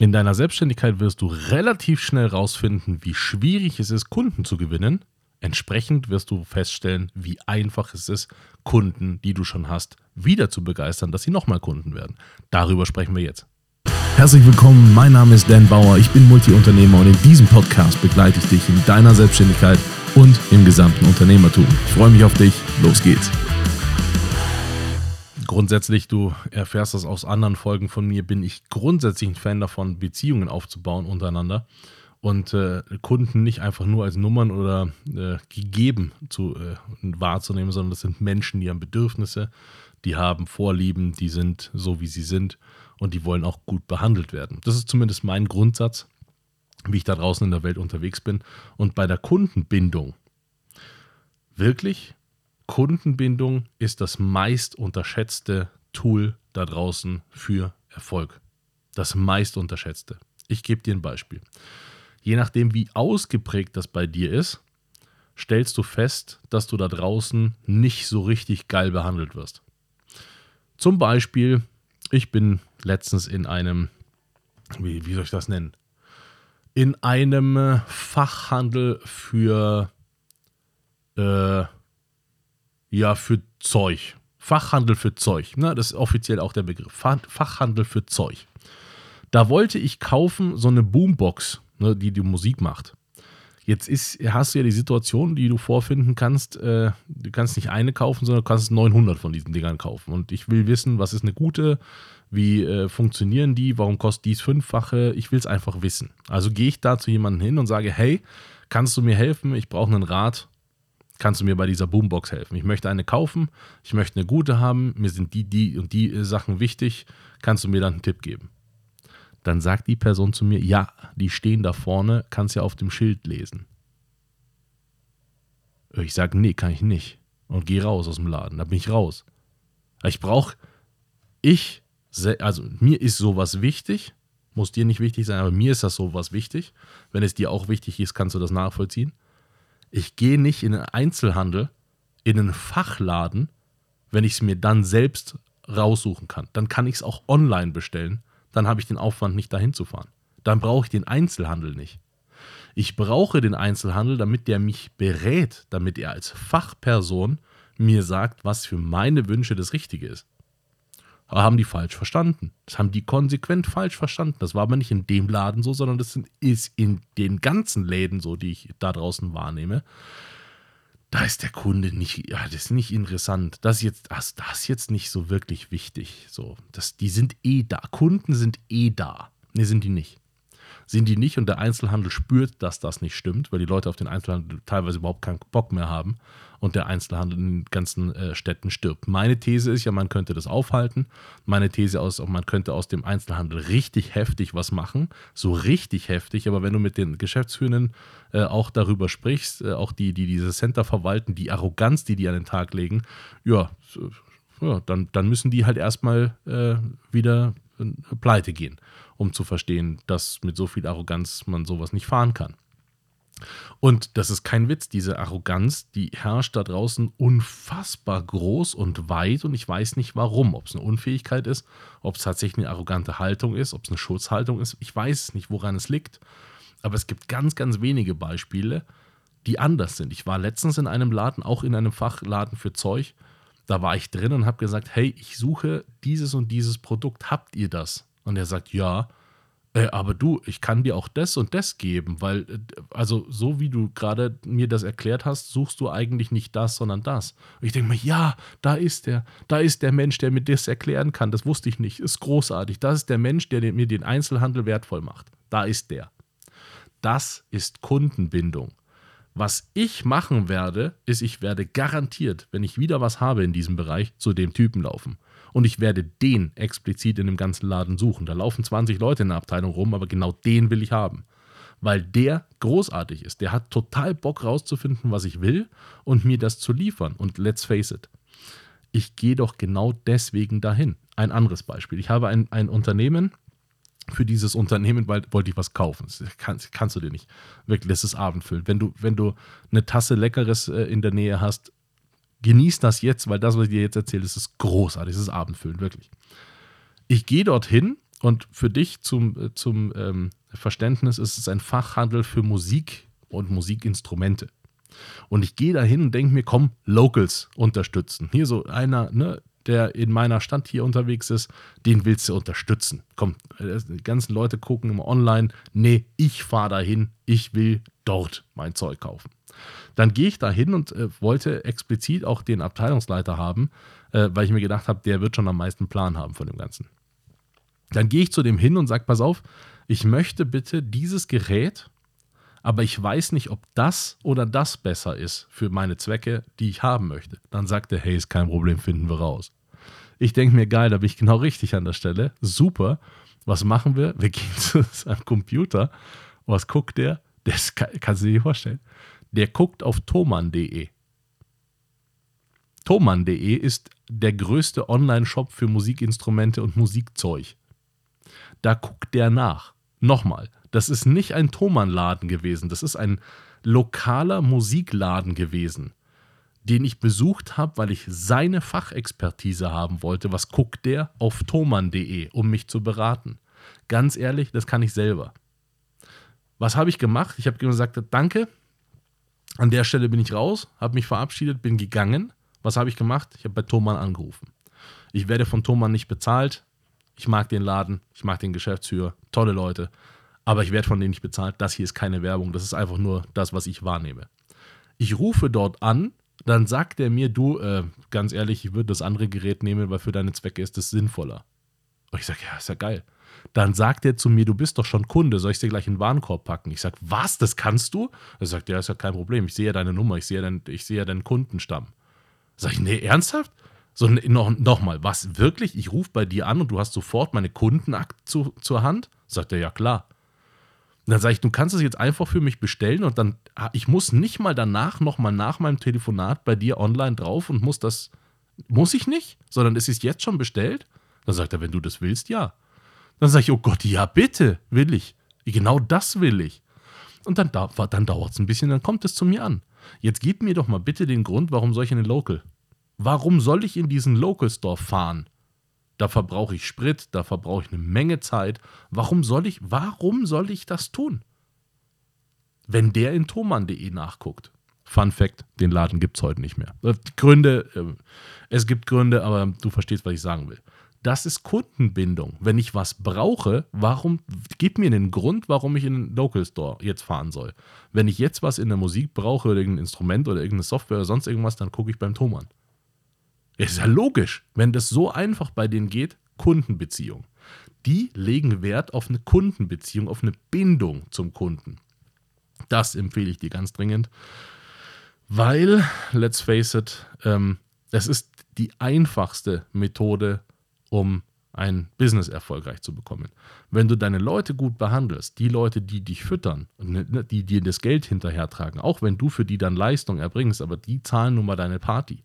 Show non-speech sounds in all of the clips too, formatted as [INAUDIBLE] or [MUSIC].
In deiner Selbstständigkeit wirst du relativ schnell rausfinden, wie schwierig es ist, Kunden zu gewinnen. Entsprechend wirst du feststellen, wie einfach es ist, Kunden, die du schon hast, wieder zu begeistern, dass sie nochmal Kunden werden. Darüber sprechen wir jetzt. Herzlich willkommen, mein Name ist Dan Bauer, ich bin Multiunternehmer und in diesem Podcast begleite ich dich in deiner Selbstständigkeit und im gesamten Unternehmertum. Ich freue mich auf dich, los geht's grundsätzlich, du erfährst das aus anderen Folgen von mir, bin ich grundsätzlich ein Fan davon, Beziehungen aufzubauen untereinander und äh, Kunden nicht einfach nur als Nummern oder äh, gegeben zu, äh, wahrzunehmen, sondern das sind Menschen, die haben Bedürfnisse, die haben Vorlieben, die sind so, wie sie sind und die wollen auch gut behandelt werden. Das ist zumindest mein Grundsatz, wie ich da draußen in der Welt unterwegs bin. Und bei der Kundenbindung, wirklich Kundenbindung ist das meist unterschätzte Tool da draußen für Erfolg. Das meist unterschätzte. Ich gebe dir ein Beispiel. Je nachdem, wie ausgeprägt das bei dir ist, stellst du fest, dass du da draußen nicht so richtig geil behandelt wirst. Zum Beispiel, ich bin letztens in einem, wie, wie soll ich das nennen? In einem Fachhandel für äh, ja, für Zeug. Fachhandel für Zeug. Ne? Das ist offiziell auch der Begriff. Fachhandel für Zeug. Da wollte ich kaufen so eine Boombox, ne, die die Musik macht. Jetzt ist, hast du ja die Situation, die du vorfinden kannst. Äh, du kannst nicht eine kaufen, sondern du kannst 900 von diesen Dingern kaufen. Und ich will wissen, was ist eine gute, wie äh, funktionieren die, warum kostet dies fünffache. Ich will es einfach wissen. Also gehe ich da zu jemandem hin und sage: Hey, kannst du mir helfen? Ich brauche einen Rat kannst du mir bei dieser Boombox helfen? Ich möchte eine kaufen, ich möchte eine gute haben, mir sind die, die und die Sachen wichtig, kannst du mir dann einen Tipp geben? Dann sagt die Person zu mir, ja, die stehen da vorne, kannst ja auf dem Schild lesen. Ich sage, nee, kann ich nicht. Und gehe raus aus dem Laden, da bin ich raus. Ich brauche, ich, also mir ist sowas wichtig, muss dir nicht wichtig sein, aber mir ist das sowas wichtig. Wenn es dir auch wichtig ist, kannst du das nachvollziehen. Ich gehe nicht in den Einzelhandel, in einen Fachladen, wenn ich es mir dann selbst raussuchen kann. Dann kann ich es auch online bestellen. Dann habe ich den Aufwand, nicht dahin zu fahren. Dann brauche ich den Einzelhandel nicht. Ich brauche den Einzelhandel, damit der mich berät, damit er als Fachperson mir sagt, was für meine Wünsche das Richtige ist haben die falsch verstanden. Das haben die konsequent falsch verstanden. Das war aber nicht in dem Laden so, sondern das ist in den ganzen Läden so, die ich da draußen wahrnehme. Da ist der Kunde nicht, ja, das ist nicht interessant. Das ist jetzt, das, das ist jetzt nicht so wirklich wichtig. So, das, die sind eh da. Kunden sind eh da. Ne, sind die nicht sind die nicht und der Einzelhandel spürt, dass das nicht stimmt, weil die Leute auf den Einzelhandel teilweise überhaupt keinen Bock mehr haben und der Einzelhandel in den ganzen äh, Städten stirbt. Meine These ist ja, man könnte das aufhalten. Meine These ist, man könnte aus dem Einzelhandel richtig heftig was machen, so richtig heftig, aber wenn du mit den Geschäftsführenden äh, auch darüber sprichst, äh, auch die, die diese Center verwalten, die Arroganz, die die an den Tag legen, ja, ja dann, dann müssen die halt erstmal äh, wieder äh, pleite gehen um zu verstehen, dass mit so viel Arroganz man sowas nicht fahren kann. Und das ist kein Witz, diese Arroganz, die herrscht da draußen unfassbar groß und weit und ich weiß nicht warum. Ob es eine Unfähigkeit ist, ob es tatsächlich eine arrogante Haltung ist, ob es eine Schutzhaltung ist, ich weiß nicht, woran es liegt. Aber es gibt ganz, ganz wenige Beispiele, die anders sind. Ich war letztens in einem Laden, auch in einem Fachladen für Zeug. Da war ich drin und habe gesagt, hey, ich suche dieses und dieses Produkt, habt ihr das? Und er sagt, ja. Äh, aber du, ich kann dir auch das und das geben, weil, äh, also so wie du gerade mir das erklärt hast, suchst du eigentlich nicht das, sondern das. Und ich denke mir, ja, da ist der, da ist der Mensch, der mir das erklären kann. Das wusste ich nicht. Ist großartig. Das ist der Mensch, der mir den Einzelhandel wertvoll macht. Da ist der. Das ist Kundenbindung. Was ich machen werde, ist, ich werde garantiert, wenn ich wieder was habe in diesem Bereich, zu dem Typen laufen und ich werde den explizit in dem ganzen Laden suchen. Da laufen 20 Leute in der Abteilung rum, aber genau den will ich haben. Weil der großartig ist. Der hat total Bock rauszufinden, was ich will und mir das zu liefern. Und let's face it, ich gehe doch genau deswegen dahin. Ein anderes Beispiel. Ich habe ein, ein Unternehmen, für dieses Unternehmen weil, wollte ich was kaufen. Das kannst, kannst du dir nicht. Wirklich, das ist abendfüllend. Wenn du, wenn du eine Tasse Leckeres äh, in der Nähe hast, genieß das jetzt, weil das, was ich dir jetzt erzähle, das ist großartig, das ist abendfüllend, wirklich. Ich gehe dorthin Und für dich zum, äh, zum ähm, Verständnis ist es ein Fachhandel für Musik und Musikinstrumente. Und ich gehe dahin und denke mir, komm, Locals unterstützen. Hier so einer, ne, der in meiner Stadt hier unterwegs ist, den willst du unterstützen. Komm, äh, die ganzen Leute gucken immer online. Nee, ich fahre dahin, ich will dort mein Zeug kaufen. Dann gehe ich dahin und äh, wollte explizit auch den Abteilungsleiter haben, äh, weil ich mir gedacht habe, der wird schon am meisten Plan haben von dem Ganzen. Dann gehe ich zu dem hin und sage, pass auf, ich möchte bitte dieses Gerät, aber ich weiß nicht, ob das oder das besser ist für meine Zwecke, die ich haben möchte. Dann sagt er, hey, ist kein Problem, finden wir raus. Ich denke mir, geil, da bin ich genau richtig an der Stelle. Super. Was machen wir? Wir gehen [LAUGHS] zu seinem Computer. Was guckt der? Das kann, kannst du dir vorstellen. Der guckt auf thomann.de. Thomann.de ist der größte Online-Shop für Musikinstrumente und Musikzeug. Da guckt der nach. Nochmal, das ist nicht ein Thomann-Laden gewesen, das ist ein lokaler Musikladen gewesen, den ich besucht habe, weil ich seine Fachexpertise haben wollte. Was guckt der auf thomann.de, um mich zu beraten? Ganz ehrlich, das kann ich selber. Was habe ich gemacht? Ich habe gesagt, danke. An der Stelle bin ich raus, habe mich verabschiedet, bin gegangen. Was habe ich gemacht? Ich habe bei Thomann angerufen. Ich werde von Thomann nicht bezahlt. Ich mag den Laden, ich mag den Geschäftsführer, tolle Leute, aber ich werde von denen nicht bezahlt. Das hier ist keine Werbung, das ist einfach nur das, was ich wahrnehme. Ich rufe dort an, dann sagt er mir, du, äh, ganz ehrlich, ich würde das andere Gerät nehmen, weil für deine Zwecke ist es sinnvoller. Und ich sage, ja, ist ja geil. Dann sagt er zu mir, du bist doch schon Kunde, soll ich dir gleich in den Warenkorb packen? Ich sage, was, das kannst du? Er sagt, ja, ist ja kein Problem, ich sehe ja deine Nummer, ich sehe ja, dein, ich sehe ja deinen Kundenstamm. Sag ich, nee, ernsthaft? So, noch, noch mal, was, wirklich? Ich rufe bei dir an und du hast sofort meine Kundenakt zu, zur Hand? Sagt er, ja klar. Und dann sage ich, du kannst es jetzt einfach für mich bestellen und dann, ah, ich muss nicht mal danach, noch mal nach meinem Telefonat bei dir online drauf und muss das, muss ich nicht, sondern es ist jetzt schon bestellt? Dann sagt er, wenn du das willst, ja. Dann sage ich, oh Gott, ja bitte, will ich. Genau das will ich. Und dann, dann dauert es ein bisschen, dann kommt es zu mir an. Jetzt gib mir doch mal bitte den Grund, warum soll ich in den Local? Warum soll ich in diesen Local Store fahren? Da verbrauche ich Sprit, da verbrauche ich eine Menge Zeit. Warum soll ich, warum soll ich das tun? Wenn der in thomann.de nachguckt. Fun Fact, den Laden gibt es heute nicht mehr. Äh, Gründe, äh, es gibt Gründe, aber du verstehst, was ich sagen will. Das ist Kundenbindung. Wenn ich was brauche, warum, gib mir einen Grund, warum ich in den Local Store jetzt fahren soll. Wenn ich jetzt was in der Musik brauche oder irgendein Instrument oder irgendeine Software oder sonst irgendwas, dann gucke ich beim Thomann. Ist ja logisch, wenn das so einfach bei denen geht, Kundenbeziehung. Die legen Wert auf eine Kundenbeziehung, auf eine Bindung zum Kunden. Das empfehle ich dir ganz dringend, weil, let's face it, ähm, ist die einfachste Methode, um ein Business erfolgreich zu bekommen. Wenn du deine Leute gut behandelst, die Leute, die dich füttern, ne, ne, die dir das Geld hinterhertragen, auch wenn du für die dann Leistung erbringst, aber die zahlen nun mal deine Party,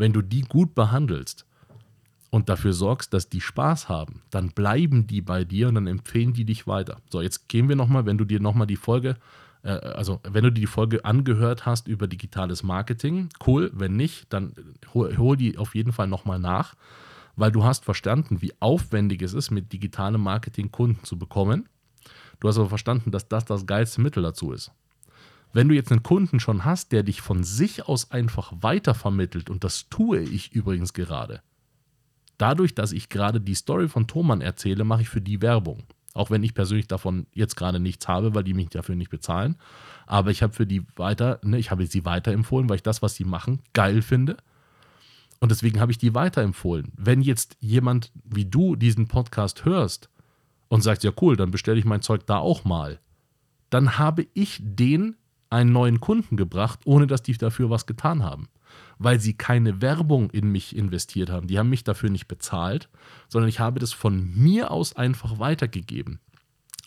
wenn du die gut behandelst und dafür sorgst, dass die Spaß haben, dann bleiben die bei dir und dann empfehlen die dich weiter. So, jetzt gehen wir nochmal, wenn du dir nochmal die Folge, äh, also wenn du dir die Folge angehört hast über digitales Marketing, cool, wenn nicht, dann hol, hol die auf jeden Fall nochmal nach, weil du hast verstanden, wie aufwendig es ist, mit digitalem Marketing Kunden zu bekommen. Du hast aber verstanden, dass das das geilste Mittel dazu ist. Wenn du jetzt einen Kunden schon hast, der dich von sich aus einfach weitervermittelt, und das tue ich übrigens gerade, dadurch, dass ich gerade die Story von Thomann erzähle, mache ich für die Werbung. Auch wenn ich persönlich davon jetzt gerade nichts habe, weil die mich dafür nicht bezahlen. Aber ich habe für die weiter, ne, ich habe sie weiterempfohlen, weil ich das, was sie machen, geil finde. Und deswegen habe ich die weiterempfohlen. Wenn jetzt jemand wie du diesen Podcast hörst und sagt, ja cool, dann bestelle ich mein Zeug da auch mal, dann habe ich den einen neuen Kunden gebracht, ohne dass die dafür was getan haben. Weil sie keine Werbung in mich investiert haben. Die haben mich dafür nicht bezahlt, sondern ich habe das von mir aus einfach weitergegeben.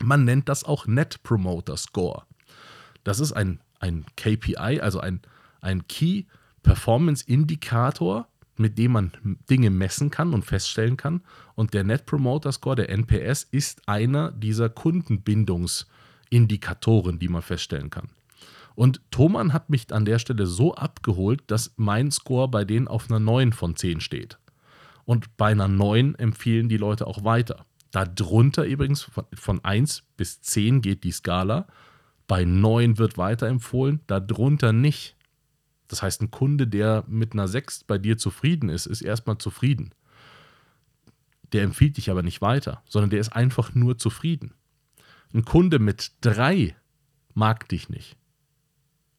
Man nennt das auch Net Promoter Score. Das ist ein, ein KPI, also ein, ein Key Performance Indikator, mit dem man Dinge messen kann und feststellen kann. Und der Net Promoter Score, der NPS, ist einer dieser Kundenbindungsindikatoren, die man feststellen kann. Und Thomann hat mich an der Stelle so abgeholt, dass mein Score bei denen auf einer 9 von 10 steht. Und bei einer 9 empfehlen die Leute auch weiter. Darunter übrigens von 1 bis 10 geht die Skala. Bei 9 wird weiterempfohlen, darunter nicht. Das heißt, ein Kunde, der mit einer 6 bei dir zufrieden ist, ist erstmal zufrieden. Der empfiehlt dich aber nicht weiter, sondern der ist einfach nur zufrieden. Ein Kunde mit 3 mag dich nicht.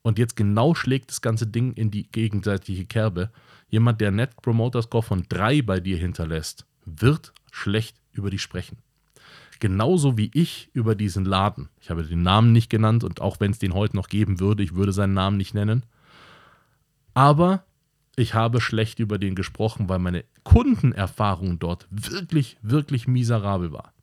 Und jetzt genau schlägt das ganze Ding in die gegenseitige Kerbe. Jemand, der Net Promoter Score von 3 bei dir hinterlässt, wird schlecht über dich sprechen. Genauso wie ich über diesen Laden. Ich habe den Namen nicht genannt und auch wenn es den heute noch geben würde, ich würde seinen Namen nicht nennen. Aber ich habe schlecht über den gesprochen, weil meine Kundenerfahrung dort wirklich, wirklich miserabel war.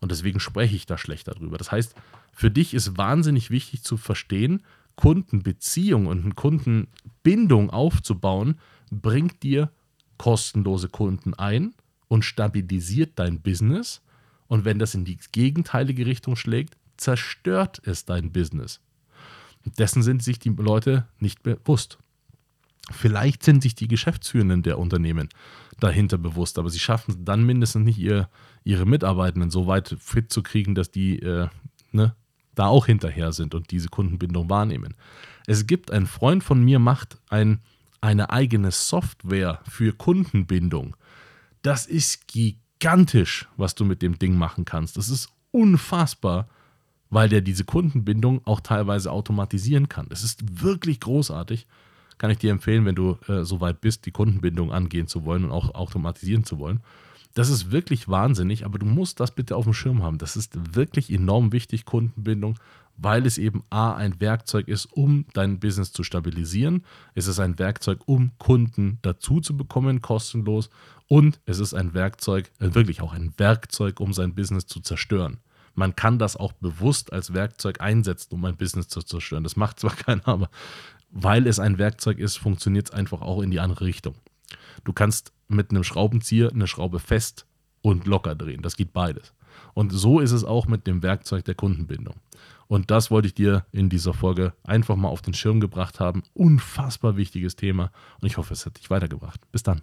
Und deswegen spreche ich da schlecht darüber. Das heißt, für dich ist wahnsinnig wichtig zu verstehen, Kundenbeziehung und eine Kundenbindung aufzubauen, bringt dir kostenlose Kunden ein und stabilisiert dein Business. Und wenn das in die gegenteilige Richtung schlägt, zerstört es dein Business. Dessen sind sich die Leute nicht bewusst. Vielleicht sind sich die Geschäftsführenden der Unternehmen dahinter bewusst, aber sie schaffen es dann mindestens nicht, ihr, ihre Mitarbeitenden so weit fit zu kriegen, dass die äh, ne, da auch hinterher sind und diese Kundenbindung wahrnehmen. Es gibt ein Freund von mir, macht ein, eine eigene Software für Kundenbindung. Das ist gigantisch, was du mit dem Ding machen kannst. Das ist unfassbar, weil der diese Kundenbindung auch teilweise automatisieren kann. Das ist wirklich großartig. Kann ich dir empfehlen, wenn du äh, so weit bist, die Kundenbindung angehen zu wollen und auch automatisieren zu wollen. Das ist wirklich wahnsinnig, aber du musst das bitte auf dem Schirm haben. Das ist wirklich enorm wichtig, Kundenbindung, weil es eben A, ein Werkzeug ist, um dein Business zu stabilisieren. Es ist ein Werkzeug, um Kunden dazu zu bekommen, kostenlos. Und es ist ein Werkzeug, äh, wirklich auch ein Werkzeug, um sein Business zu zerstören. Man kann das auch bewusst als Werkzeug einsetzen, um ein Business zu zerstören. Das macht zwar [LAUGHS] keiner, aber weil es ein Werkzeug ist, funktioniert es einfach auch in die andere Richtung. Du kannst mit einem Schraubenzieher eine Schraube fest und locker drehen. Das geht beides. Und so ist es auch mit dem Werkzeug der Kundenbindung. Und das wollte ich dir in dieser Folge einfach mal auf den Schirm gebracht haben. Unfassbar wichtiges Thema. Und ich hoffe, es hat dich weitergebracht. Bis dann.